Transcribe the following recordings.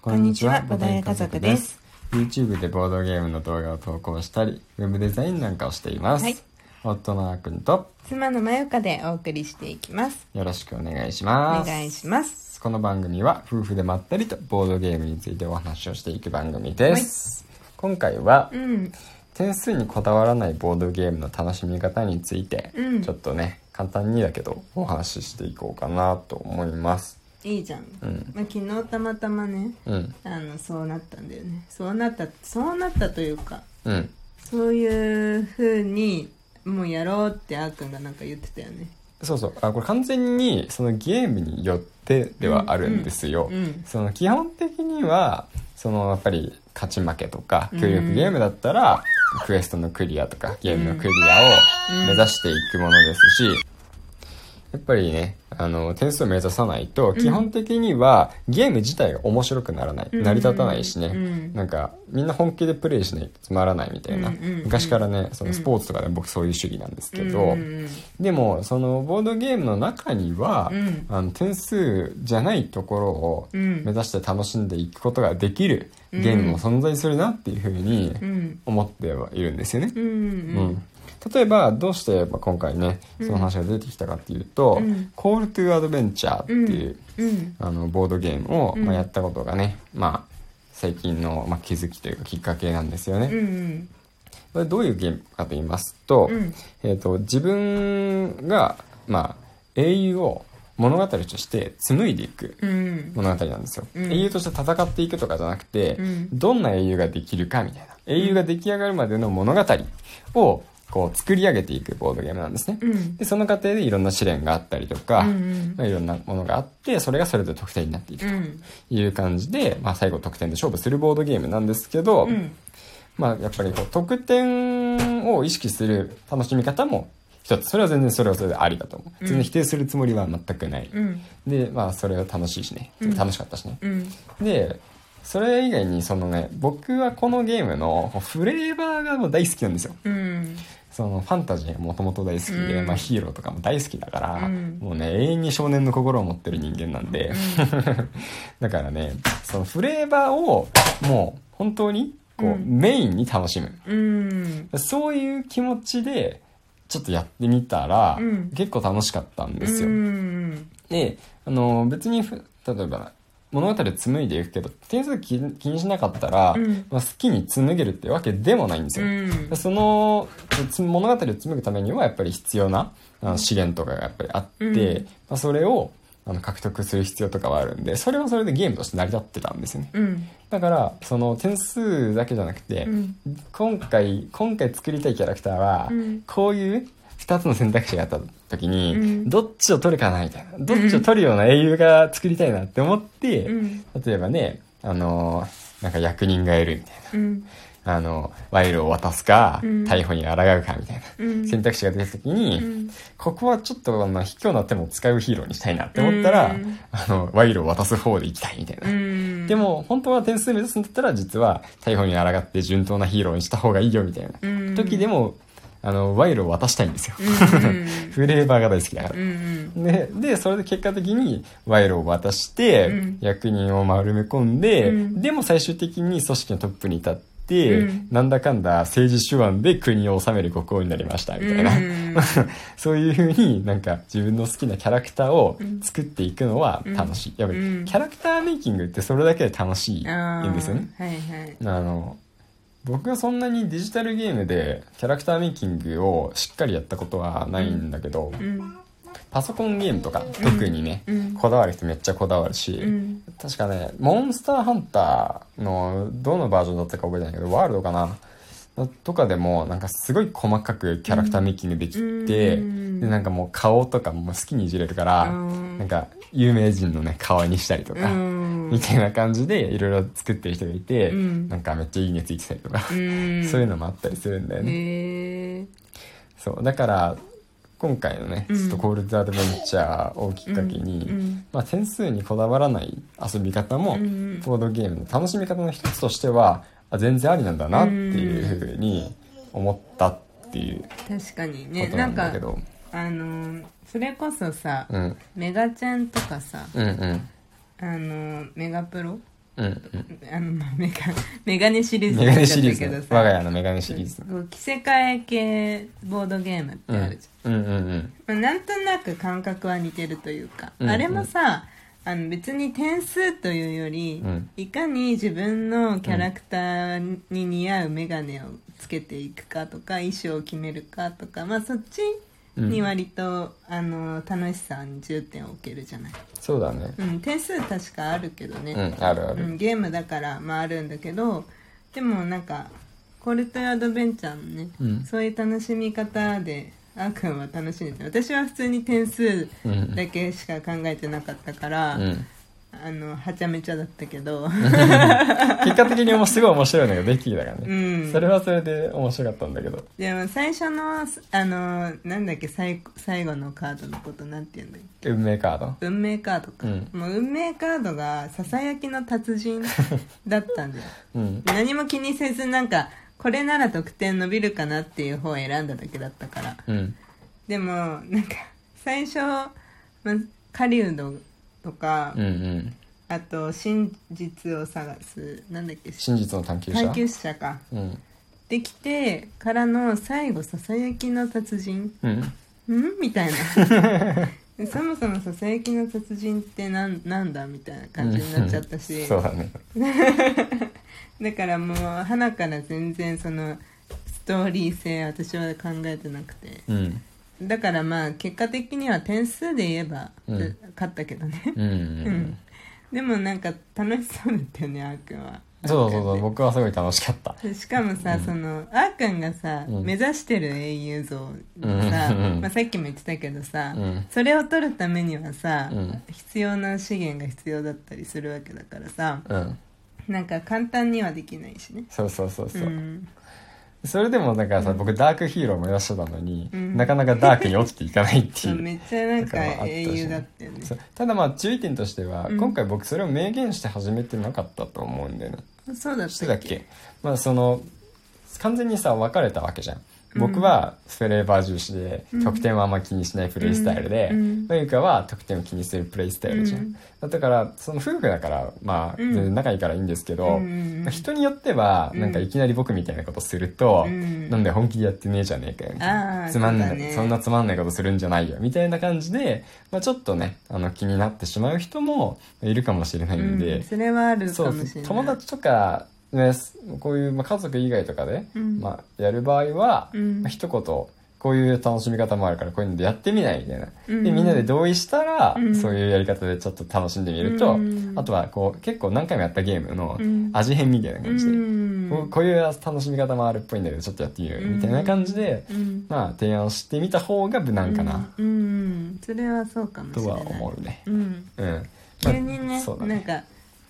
こんにちは、ボドゲ家族です。YouTube でボードゲームの動画を投稿したり、ウェブデザインなんかをしています。はい夫のあーくんと妻のまゆかでお送りしていきます。よろしくお願いしおます。願いします。この番組は夫婦でまったりとボードゲームについてお話をしていく番組です。今回はうん、点数にこだわらないボードゲームの楽しみ方について、うんちょっとね、簡単にだけどお話ししていこうかなと思います。いいじゃん。うん。まあ、昨日たまたまね、うん。あの、そうなったんだよね。そうなった、そうなったというか、うん。そういう風に、もうやろうってあーくんがなんか言ってたよね。そうそうあこれ完全にそのゲームによってではあるんですよ、うんうんその基本的にはそのやっぱり勝ち負けとかうん協力ゲームだったら、クエストのクリアとかゲームのクリアを目指していくものですし、やっぱりねあの点数を目指さないと基本的にはゲーム自体が面白くならない、うん。成り立たないしね、うん。なんかみんな本気でプレイしないとつまらないみたいな、うん昔からねそのスポーツとかで僕そういう主義なんですけど、うんでもそのボードゲームの中には、うん。あの点数じゃないところをうん。目指して楽しんでいくことができるゲームも存在するなっていうふうにうん。思ってはいるんですよね。うん。うん例えばどうしてまあ今回ねその話が出てきたかっていうとうん「コール・トゥ・アドベンチャー」っていう、うん。あのボードゲームを、うんまあ、やったことがね、まあ、最近の、まあ、気づきというかきっかけなんですよね。どういうゲームかと言いますと,、うん。えー、と自分が、まあ、英雄を物語として紡いでいくうん。物語なんですよ、うん。英雄として戦っていくとかじゃなくて、うん。どんな英雄ができるかみたいな。英雄が出来上がるまでの物語をこう作り上げていくボードゲームなんですね、うん。でその過程でいろんな試練があったりとか、うんまあ、いろんなものがあってそれがそれぞれ得点になっていくとうん。いう感じで、まあ、最後得点で勝負するボードゲームなんですけど、うん。まあ、やっぱりこう得点を意識する楽しみ方も一つそれは全然それはそれでありだと思う、うん全然否定するつもりは全くない、うん。でまあそれは楽しいしねうん楽しかったしね、うん。でそれ以外にそのね僕はこのゲームのフレーバーがもう大好きなんですようん。そのファンタジーがもともと大好きで、うん。まあ、ヒーローとかも大好きだから、うん。もうね永遠に少年の心を持ってる人間なんで、だからねそのフレーバーをもう本当にこう、うん。メインに楽しむ。うん。そういう気持ちでちょっとやってみたら、うん。結構楽しかったんですよ、うん。であの別にふ例えば物語を紡いでいくけど点数気気にしなかったら、うんまあ、好きに紡げるってわけでもないんですうよ、ん。そのつ物語を紡ぐためにはやっぱり必要な資源とかがやっぱりあって、うんまあ、それをあの獲得する必要とかはあるんでそれはそれでゲームとして成り立ってたんですよねうん。だからその点数だけじゃなくて、うん。今回今回作りたいキャラクターは、うんこういう2つの選択肢があった時に、うん。どっちを取るかなみたいな。どっちを取るような英雄が作りたいなって思って、うん。例えばねあのーなんか役人がいるみたいうん。なあの賄賂を渡すか、うん。逮捕に抗うかみたいな。うん。選択肢が出た時に、うん。ここはちょっとあの卑怯な手も使うヒーローにしたいなって思ったら、うん。あの賄賂を渡す方で行きたいみたいな、うん。で、も本当は点数目指すんだったら実は逮捕に抗って順当なヒーローにした方がいいよみたいなうん。時でもあの賄賂を渡したいんですよ、うん フレーバーが大好きだから。う、ん。ででそれで結果的に賄賂を渡して、うん。役人を丸め込んで、うん。でも最終的に組織のトップに立って、うん。なんだかんだ政治手腕で国を治める国王になりましたみたいな、うん そういう風になんか自分の好きなキャラクターを作っていくのは楽しい。やっぱりうん。キャラクターメイキングってそれだけで楽しいんですよね。あーはいはい。あの、僕はそんなにデジタルゲームでキャラクターメイキングをしっかりやったことはないんだけど、うん。パソコンゲームとか特にね、うんこだわる人めっちゃこだわるし、うん。確かね、モンスターハンターのどのバージョンだったか覚えてないけど、ワールドかなとかでもなんかすごい細かくキャラクターメイキングできて、うん。でなんかもう顔とかも好きにいじれるから、うん。なんか有名人のね顔にしたりとか、うん。みたいな感じでいろいろ作ってる人がいて、うん。なんかめっちゃいいねついてたりとか、うん。そういうのもあったりするんだよね。そう。だから今回のね、うん。ちょっとコールドアドベンチャーをきっかけに、うん。まあ、点数にこだわらない遊び方も、うん。ボードゲームの楽しみ方の一つとしてはあ全然ありなんだなっていうふうに思ったっていう確かにね。なんんだけど、あのーそれこそさ、うん、メガチャンとかさうんうん。あのーメガプロ？うんうん。あのまあメガメガネシリーズメガネシリーズ。我が家のメガネシリーズ。着せ替え系ボードゲームってうんあるじうん。うんうんゃん、まあなんとなく感覚は似てるというか、うん。あれもさあの別に点数というより、うん。いかに自分のキャラクターに似合うメガネをつけていくかとか衣装を決めるかとかまあそっちに割と、あの楽しさに重点を置けるじゃない、そうだね。うん、点数確かあるけどね、うんあるある。うん、ゲームだからまああるんだけどでもなんかコルトアドベンチャーのね、うん。そういう楽しみ方であーくんは楽しんでて私は普通に点数うん。だけしか考えてなかったから、うん。あのはちゃめちゃだったけど。結果的にもすごい面白いのができたからうね、ん。それはそれで面白かったんだけど。でも最初のあのなんだっけ最最後のカードのことなんて言うんだっけ？運命カード？運命カードか、うん。もう運命カードがささやきの達人だったんだよ。うん。何も気にせずなんかこれなら得点伸びるかなっていう方を選んだだけだったから。うん。でもなんか最初、まあ、狩人とか、うんうん。あと真実を探すなんだっけ？真実の探求者？探求者か。うん。できてからの最後ささやきの達人？うん。ん？みたいな。で そもそもささやきの達人ってなんなんだ？みたいな感じになっちゃったし。そうだね だからもう花から全然そのストーリー性私は考えてなくて。うん。だからまあ結果的には点数で言えば、うん。で勝ったけどね。うんでもなんか楽しそうだったよねあーくんは。そうそうそう僕はすごい楽しかった。でしかもさ、そのあーくんがさ、うん。目指してる英雄像うんがさ、うん。まあ、さっきも言ってたけどさ、うん。それを取るためにはさ、うん。必要な資源が必要だったりするわけだからさうん なんか簡単にはできないしね。そうそうそうそう、ん。それでもだからさ、僕ダークヒーローを目指してたのに、うん。なかなかダークに落ちていかないってそいうう めっちゃなんか英雄だったよね。ただまあ注意点としては、うん。今回僕それを明言して始めてなかったと思うんだよね。そうだったっけ？まあその完全にさ分かれたわけじゃんうん僕はフレーバー重視でうん。得点はあんま気にしないプレイスタイルで、うん。まゆかは得点を気にするプレイスタイルじゃん、うん。だからその夫婦だからまあうん。全然仲いいからいいんですけど、人によってはなんかいきなり僕みたいなことすると、うん。なんで本気でやってねえじゃねえかよみたいな。つまんないね。そんなつまんないことするんじゃないよみたいな感じで、まあ、ちょっとねあの気になってしまう人もいるかもしれないんで、うん。それはあるそうかもしれない。友達とか、ね、こういう、まあ、家族以外とかで、うん。まあ、やる場合は、うん。まあ、一言こういう楽しみ方もあるからこういうのでやってみないみたいな、うん。でみんなで同意したら、うん。そういうやり方でちょっと楽しんでみると、うん。あとはこう結構何回もやったゲームのうん。味変みたいな感じで、うん。こうこういう楽しみ方もあるっぽいんだけどちょっとやってみようよみたいな感じで、うん。まあ提案してみた方が無難かな、それはそうかもしとはれない。思うね。うん。うん。急にね,、そうだなんか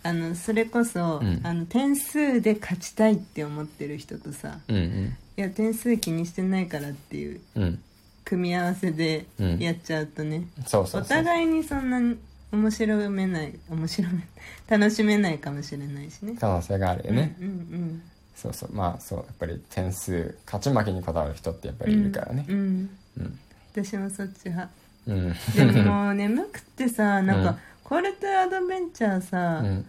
あのそれこそ、うん。あの点数で勝ちたいって思ってる人とさうんうん。いや点数気にしてないからっていううん。組み合わせでうん。やっちゃうとね、お互いにそんなに面白めない面白め 楽しめないかもしれないしね。可能性があるよね、うんうんそうそう。まあそう。やっぱり点数勝ち負けにこだわる人ってやっぱりいるからね。うん、うん。うん。私もそっち派。うん。でももう眠くってさなんか、うんコルトアドベンチャーさ、うん。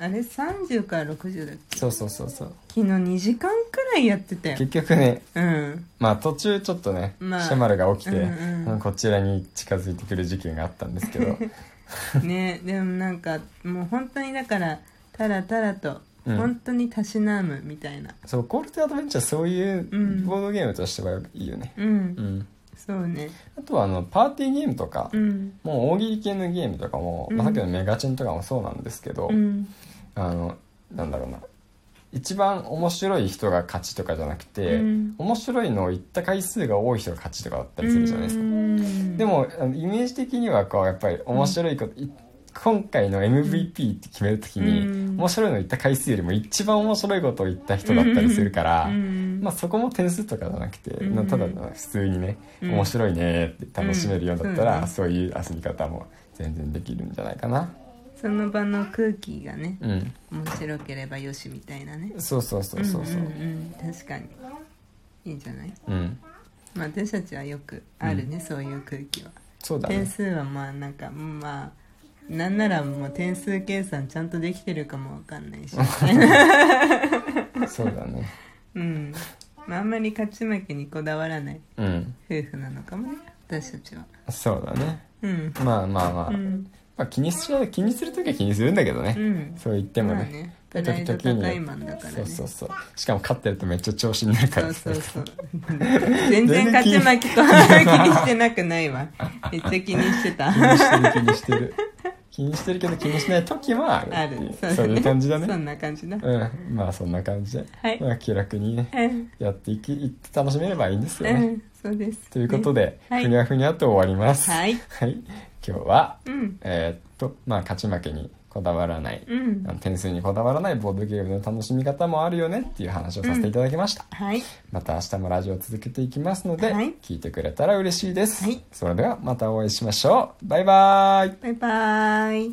あれ30から60だっけ？そうそうそうそう。昨日2時間くらいやってたよ。結局ねうん。まあ途中ちょっとね、まあ。シャマルが起きて、うんうんこちらに近づいてくる事件があったんですけど。ねでもなんかもう本当にだからたらたらとうん。本当にたしなむみたいな。そうコールトアドベンチャーそういううん。ボードゲームとしてはいいよね。うん、うんそうね。あとはあのパーティーゲームとか、うん。もう大喜利系のゲームとかも、まあ、さっきのメガチンとかもそうなんですけど、うん。あのなんだろうな。一番面白い人が勝ちとかじゃなくて、うん。面白いのを言った回数が多い人が勝ちとかだったりするじゃないですか、うん。でもイメージ的にはこうやっぱり面白いこと、い今回の MVP って決めるときに、うん。面白いの言った回数よりも一番面白いことを言った人だったりするから、うん。まあ、そこも点数とかじゃなくて、うん。なただ普通にね、うん。面白いねって楽しめるようだったら、うん。そういう遊び方も全然できるんじゃないかな。その場の空気がねうん。面白ければよしみたいなね。そうそうそうそうそう。うん。確かに。いいんじゃない？うん。まあ私たちはよくあるね、そういう空気は。そうだね。点数はまあなんかまあなんならもう点数計算ちゃんとできてるかもわかんないし。そうだね。うん、まあ、あんまり勝ち負けにこだわらないうん。夫婦なのかもね私たちは。そうだね。うん。まあまあまあ、うん。まあ気にしちゃう気にする時は気にするんだけどね、うん。そう言ってもね,、まあね。プライド高いマンだからね。そうそうそう。しかも勝ってるとめっちゃ調子になるかそらうそうそう。全然勝ち負けと 気にしてなくないわ。めっちゃ気にしてた気にしてる気にしてる気にしてるけど気にしない時もある。あるそういう感じだそねんな感じだうん。まあそんな感じで、はい。まあ、気楽にねうんやっていきい楽しめればいいんですよね、うんそうですということで、はい。ふにゃふにゃと終わります。はい。はい。今日はうん。えーっとまあ勝ち負けにこだわらない、うん。あの点数にこだわらないボードゲームの楽しみ方もあるよねっていう話をさせていただきました、はい。また明日もラジオを続けていきますので、はい。聞いてくれたら嬉しいです、はい。それではまたお会いしましょう。バイバイ。バイバイ。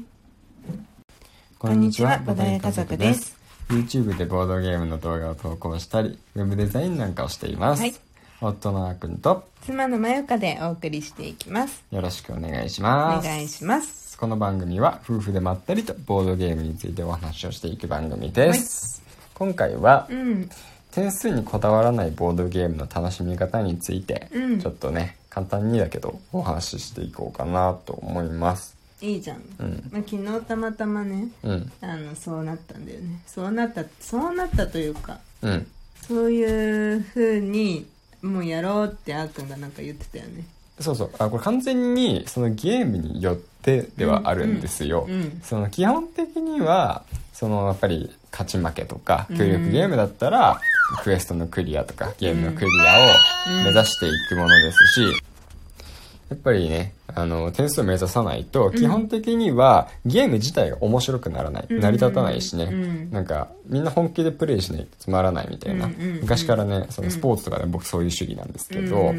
こんにちはボドゲ家族です。YouTube でボードゲームの動画を投稿したりウェブデザインなんかをしています、はい。夫のあーくんと妻のまゆかでお送りしていきます。よろしくお願いしおます。願いしますこの番組は夫婦でまったりとボードゲームについてお話をしていく番組です、今回はうん。点数にこだわらないボードゲームの楽しみ方について、うん。ちょっとね簡単にだけどお話ししていこうかなと思います。いいじゃん、うん。まあ、昨日たまたまねうん。あのそうなったんだよね。そうなったそうなったというかうん。そういう風にもうやろうってあーくんがなんか言ってたよねそうそう。あこれ完全にそのゲームによってではあるんですよ、うんうんその基本的にはそのやっぱり勝ち負けとかうん。協力ゲームだったら、クエストのクリアとかゲームのクリアを目指していくものですし、やっぱりねあの点数を目指さないと基本的にはゲーム自体が面白くならない、うん。成り立たないしね、うん。なんかみんな本気でプレイしないとつまらないみたいな、うん昔からねそのスポーツとかで僕そういう主義なんですけど、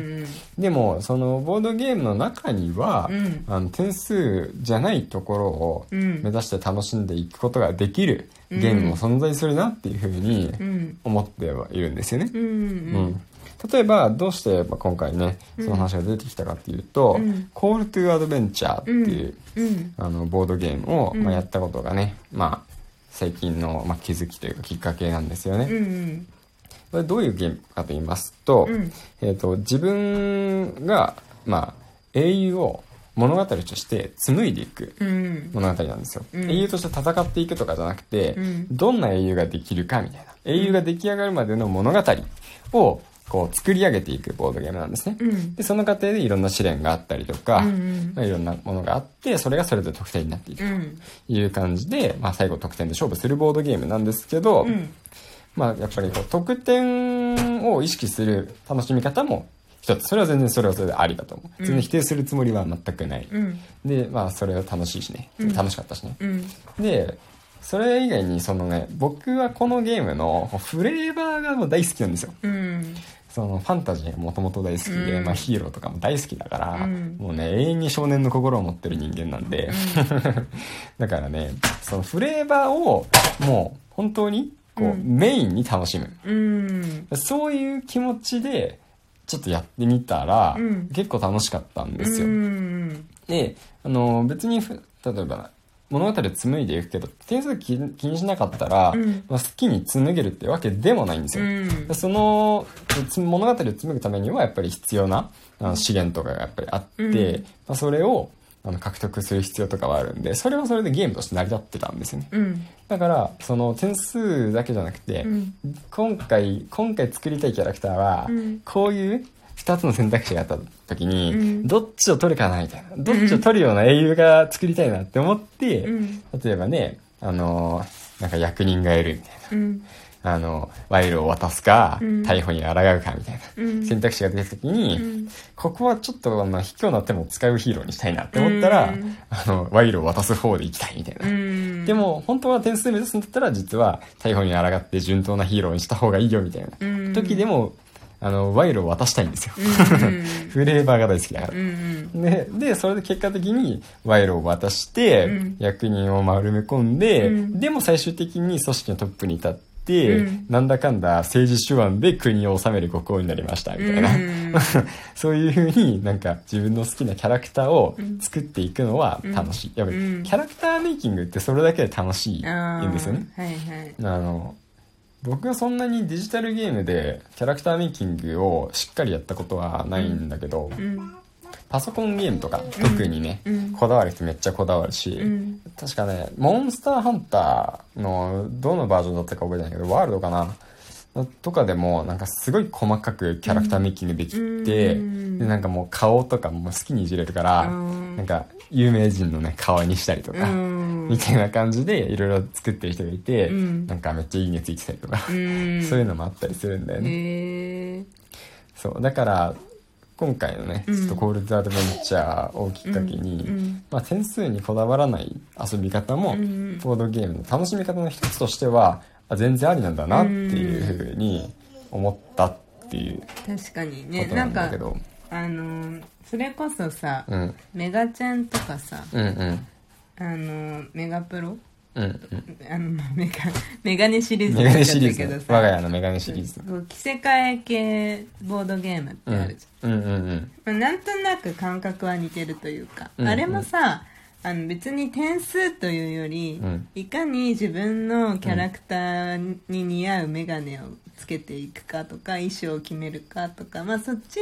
でもそのボードゲームの中には、うん。あの点数じゃないところをうん。目指して楽しんでいくことができるゲームも存在するなっていうふうにうん。思ってはいるんですよね。うん例えばどうしてまあ今回ねその話が出てきたかっていうとうん「コール・トゥ・アドベンチャー」っていう、うん。あのボードゲームを、うん。まあ、やったことがね、まあ、最近の、まあ、気づきというかきっかけなんですよね。これどういうゲームかと言いますと,、うん。えー、と自分が、まあ、英雄を物語として紡いでいくうん。物語なんですよ、うん。英雄として戦っていくとかじゃなくて、うん。どんな英雄ができるかみたいな。英雄が出来上がるまでの物語をこう作り上げていくボードゲームなんですね、うん。でその過程でいろんな試練があったりとか、うんうんまあいろんなものがあってそれがそれぞれ得点になっていくうん。という感じで、まあ、最後得点で勝負するボードゲームなんですけど、うん。まあ、やっぱりこう得点を意識する楽しみ方も一つ。それは全然それはそれでありだと思う。全然否定するつもりは全くない、うん。でまあそれは楽しいしね。うん。楽しかったしね、うん。でそれ以外にそのね僕はこのゲームのフレーバーがもう大好きなんですよ。うんそのファンタジーがもともと大好きで、うん。まあ、ヒーローとかも大好きだから、うん。もうね永遠に少年の心を持ってる人間なんで、だからねそのフレーバーをもう本当にこう、うん。メインに楽しむ。うん。そういう気持ちでちょっとやってみたら、うん。結構楽しかったんですよ、うん。であの別にふ例えば物語を紡いでいくけど点数気気にしなかったら、うん。まあ、好きに紡げるってわけでもないんですよ、うん。でそのつ物語を紡ぐためにはやっぱり必要なあの資源とかがやっぱりあって、うん。まあ、それをあの獲得する必要とかはあるんでそれはそれでゲームとして成り立ってたんですよね。うん。だからその点数だけじゃなくて、うん。今回今回作りたいキャラクターは、うん。こういう2つの選択肢があった時に、うん。どっちを取るかなみたいな。どっちを取るような英雄が作りたいなって思って、うん。例えばねあのーなんか役人がいるみたいな。うん。あの賄賂を渡すか、うん。逮捕に抗うかみたいな。うん。選択肢が出た時に、うん。ここはちょっとあの卑怯な手も使うヒーローにしたいなって思ったら、うん。あの賄賂を渡す方で行きたいみたいな。うん。でも本当は点数目指すんだったら実は逮捕に抗って順当なヒーローにした方がいいよみたいなうん。時でもあの賄賂を渡したいんですよ、うん フレーバーが大好きだから。う、んででそれで結果的に賄賂を渡して、うん。役人を丸め込んで、うん。でも最終的に組織のトップに立っって、うん。なんだかんだ政治手腕で国を治める国王になりましたみたいな、うん。そういうふうになんか自分の好きなキャラクターを作っていくのは楽しい、やっぱりうん。キャラクターメイキングってそれだけで楽しいんですよね。はいはい。あの僕はそんなにデジタルゲームでキャラクターメイキングをしっかりやったことはないんだけど、うん。パソコンゲームとか特にね、うん。こだわる人めっちゃこだわるし、うん。確かねモンスターハンターのどのバージョンだったか覚えてないけどワールドかな？とかでもなんかすごい細かくキャラクターメイキングできて、うん。でなんかもう顔とかも好きにいじれるから、うん。なんか有名人のね顔にしたりとか、うんみたいな感じでいろいろ作ってる人がいて、うん。なんかめっちゃいいねついてたりとか、うん。そういうのもあったりするんだよね、そう。だから今回のね、うん。ちょっとコールドアドベンチャーをきっかけに、うんまあ、点数にこだわらない遊び方も、うんボードゲームの楽しみ方の一つとしてはあ全然ありなんだなっていうふうに思ったっていう確かにね。なんかだけど、あのーそれこそさ、うん、メガチェンとかさうんうんあのーメガプロ？うんうん。あのまあメガメガネシリーズメガネシリーズ。だけどさ我が家のメガネシリーズ。こう着せ替え系ボードゲームってうんあるじうんうんうんゃん、まあ、なんとなく感覚は似てるというか、うん。あれもさあの別に点数というより、うん。いかに自分のキャラクターに似合うメガネをつけていくかとか衣装を決めるかとか、まあ、そっち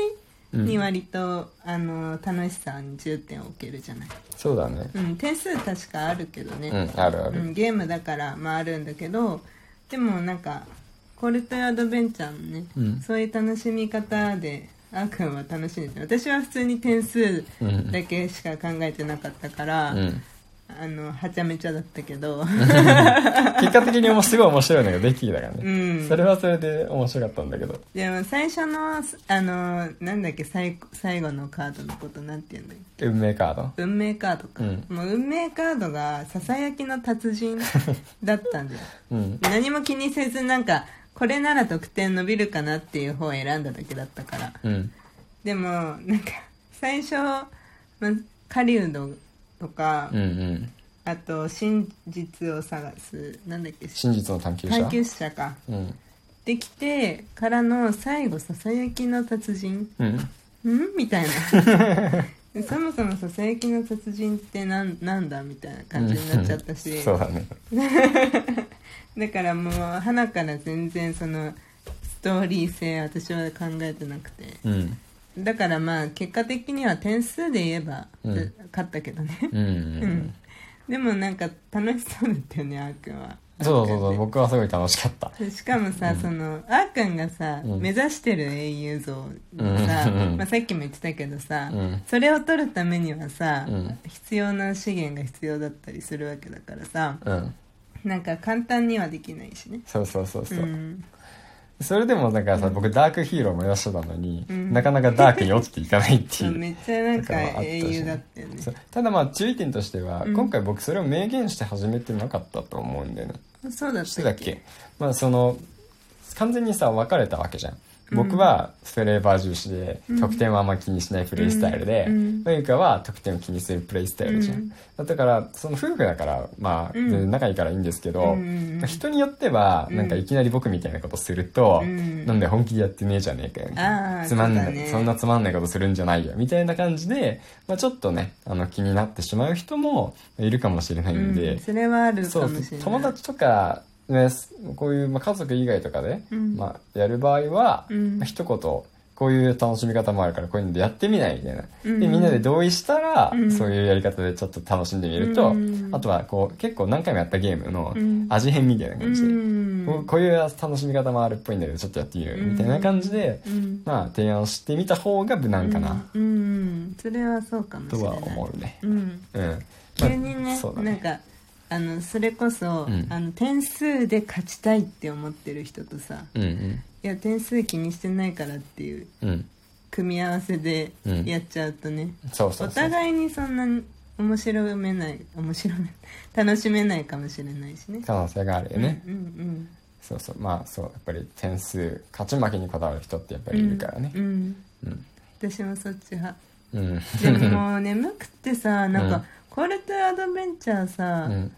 に割と、あの楽しさに重点を置けるじゃない、そうだね。うん、点数確かあるけどね、うんあるある、うん、ゲームだから、まあ、あるんだけどでもなんかコルトアドベンチャーのね、うん。そういう楽しみ方であーくんは楽しんでて私は普通に点数うん。だけしか考えてなかったから、うん、あのはちゃめちゃだったけど。結果的にもすごい面白いのができたからね、うん。それはそれで面白かったんだけど。でも最初のあのなんだっけ最最後のカードのことなんて言うんだっけ？運命カード？運命カードか、うん。もう運命カードがささやきの達人だったんだよ。うん。何も気にせずなんかこれなら得点伸びるかなっていう方を選んだだけだったから。うん。でもなんか最初、まあ、狩人とか、うんうん。あと真実を探すなんだっけ？真実の探求者？探求者か。うん。できてからの最後ささやきの達人？うん。ん？みたいな。そもそもささやきの達人ってなんなんだみたいな感じになっちゃったし。そうだね。だからもう花から全然そのストーリー性私は考えてなくて。うんだからまあ結果的には点数で言えば、うん。勝ったけどね。うんうん でもなんか楽しそうだったよねあーくんは。そうそうそう僕はすごい楽しかった。しかもさ、そのあーくんがさ、うん。目指してる英雄像のさ、うん。まあ、さっきも言ってたけどさ、うん。それを取るためにはさ、うん。必要な資源が必要だったりするわけだからさうん。なんか簡単にはできないしね。そうそうそうそう、んそれでもだからさ、僕ダークヒーローを目指してたのに、うん。なかなかダークに落ちていかないっていう めっちゃなんか英雄だったよね。ただまあ注意点としては、うん。今回僕それを明言して始めてなかったと思うんだよね。そうだったっけ？け？まあその完全にさ分かれたわけじゃん僕はフレーバー重視で、うん。得点はあんま気にしないプレイスタイルで、うん。まゆかは得点を気にするプレイスタイルじゃん、うん。だからその夫婦だからまあ、うん。全然仲いいからいいんですけど、人によってはうん。なんかいきなり僕みたいなことすると、うん。なんで本気でやってねえじゃねえかよ。つまんない。そんなつまんないことするんじゃないよ。みたいな感じで、まあ、ちょっとねあの気になってしまう人もいるかもしれないんで、うん、それはあるかもしれない。友達とか、ね、こういう、まあ、家族以外とかで、うん。まあ、やる場合は、うん。まあ一言こういう楽しみ方もあるからこういうのでやってみないみたいな、うん。でみんなで同意したら、うん。そういうやり方でちょっと楽しんでみると、うん。あとはこう結構何回もやったゲームのうん。味変みたいな感じで、うん。こうこういう楽しみ方もあるっぽいんだけどちょっとやってみるみたいな感じで、うん。まあ提案してみた方が無難かな、うん、うん。それはそうかもしれない。とは思うね。うん。うん、急にね,、ね。なんかあのそれこそ、うん。あの点数で勝ちたいって思ってる人とさうんうん。いや点数気にしてないからっていううん。組み合わせでうん。やっちゃうとね、お互いにそんなに面白めない面白め 楽しめないかもしれないしね。可能性があるよね、うんうんそうそう。まあそうやっぱり点数勝ち負けにこだわる人ってやっぱりいるからね。うん、うん。うん。私もそっち派。うん。でももう眠くってさなんか、うんコールトアドベンチャーさ、うん。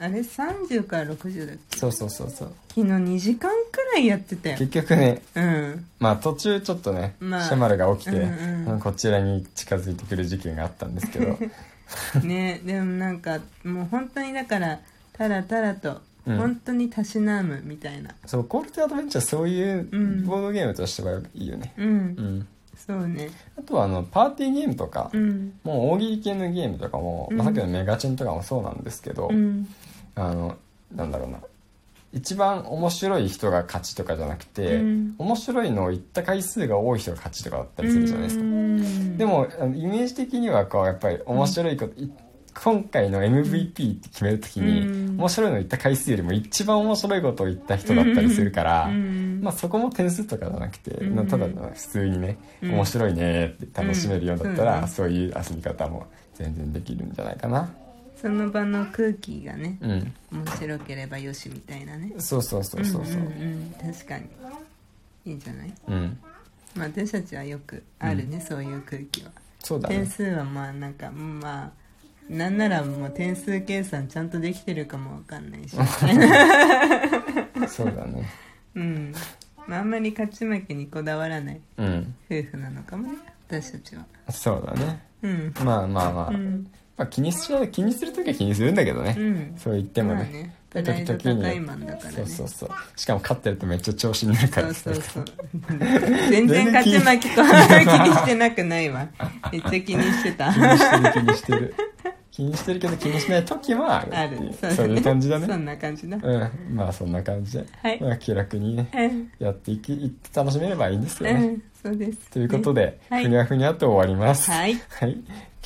あれ30から60だっけ？そうそうそうそう。昨日2時間くらいやってたよ。結局ねうん。まあ途中ちょっとね、まあシャマルが起きて、うんうん。こちらに近づいてくる事件があったんですけど。ねでもなんかもう本当にだからたらたらとうん。本当にたしなむみたいな。そうコールテアドベンチャーそういううん。ボードゲームとしてはいいよね。うん、うんそうね。あとはあのパーティーゲームとか、うん。もう大喜利系のゲームとかも、まあ、さっきのメガチンとかもそうなんですけど、うん。あのなんだろうな。一番面白い人が勝ちとかじゃなくて、うん。面白いのを言った回数が多い人が勝ちとかだったりするじゃないですか、うん。でもイメージ的にはこうやっぱり面白いこと、い今回の MVP って決めるときに、うん。面白いのを言った回数よりも一番面白いことを言った人だったりするから、うん。まあ、そこも点数とかじゃなくて、うん。ただ普通にね、うん。面白いねって楽しめるようだったら、うん。そういう遊び方も全然できるんじゃないかな。その場の空気がねうん。面白ければよしみたいなね。そうそうそうそうそう。うんうんうん。確かに。いいんじゃない？うん。まあ私たちはよくあるね、そういう空気は。点そうだね。数はまあなんかまあなんならもう点数計算ちゃんとできてるかもわかんないし。そうだね。うん、まあ、あんまり勝ち負けにこだわらないうん。夫婦なのかもね私たちは。そうだね。うん。まあまあまあ、うん。まあ気にしちゃう気にするときは気にするんだけどね、うん。そう言ってもね,、まあね。プライド高いマンだからね。そうそうそう。しかも勝ってるとめっちゃ調子になるから。そうそうそう。全然勝ち負けと気にしてなくないわ。めっちゃ気にしてた。気にしてる気にしてる気にしてるけど気にしない時もある。そういう感じだね。そんな感じだうん。まあそんな感じで、はい。まあ、気楽にねうんやっていきいって楽しめればいいんですよね、うん。そうですということで、はい。ふにゃふにゃと終わります。はい。はい。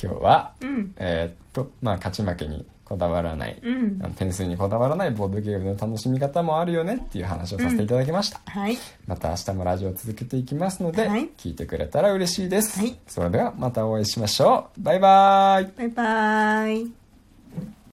今日はうん。えーっとまあ勝ち負けにこだわらない、うん。点数にこだわらないボードゲームの楽しみ方もあるよねっていう話をさせていただきました、はい。また明日もラジオを続けていきますので、はい。聞いてくれたら嬉しいです、はい。それではまたお会いしましょう。バイバーイ。バイバーイ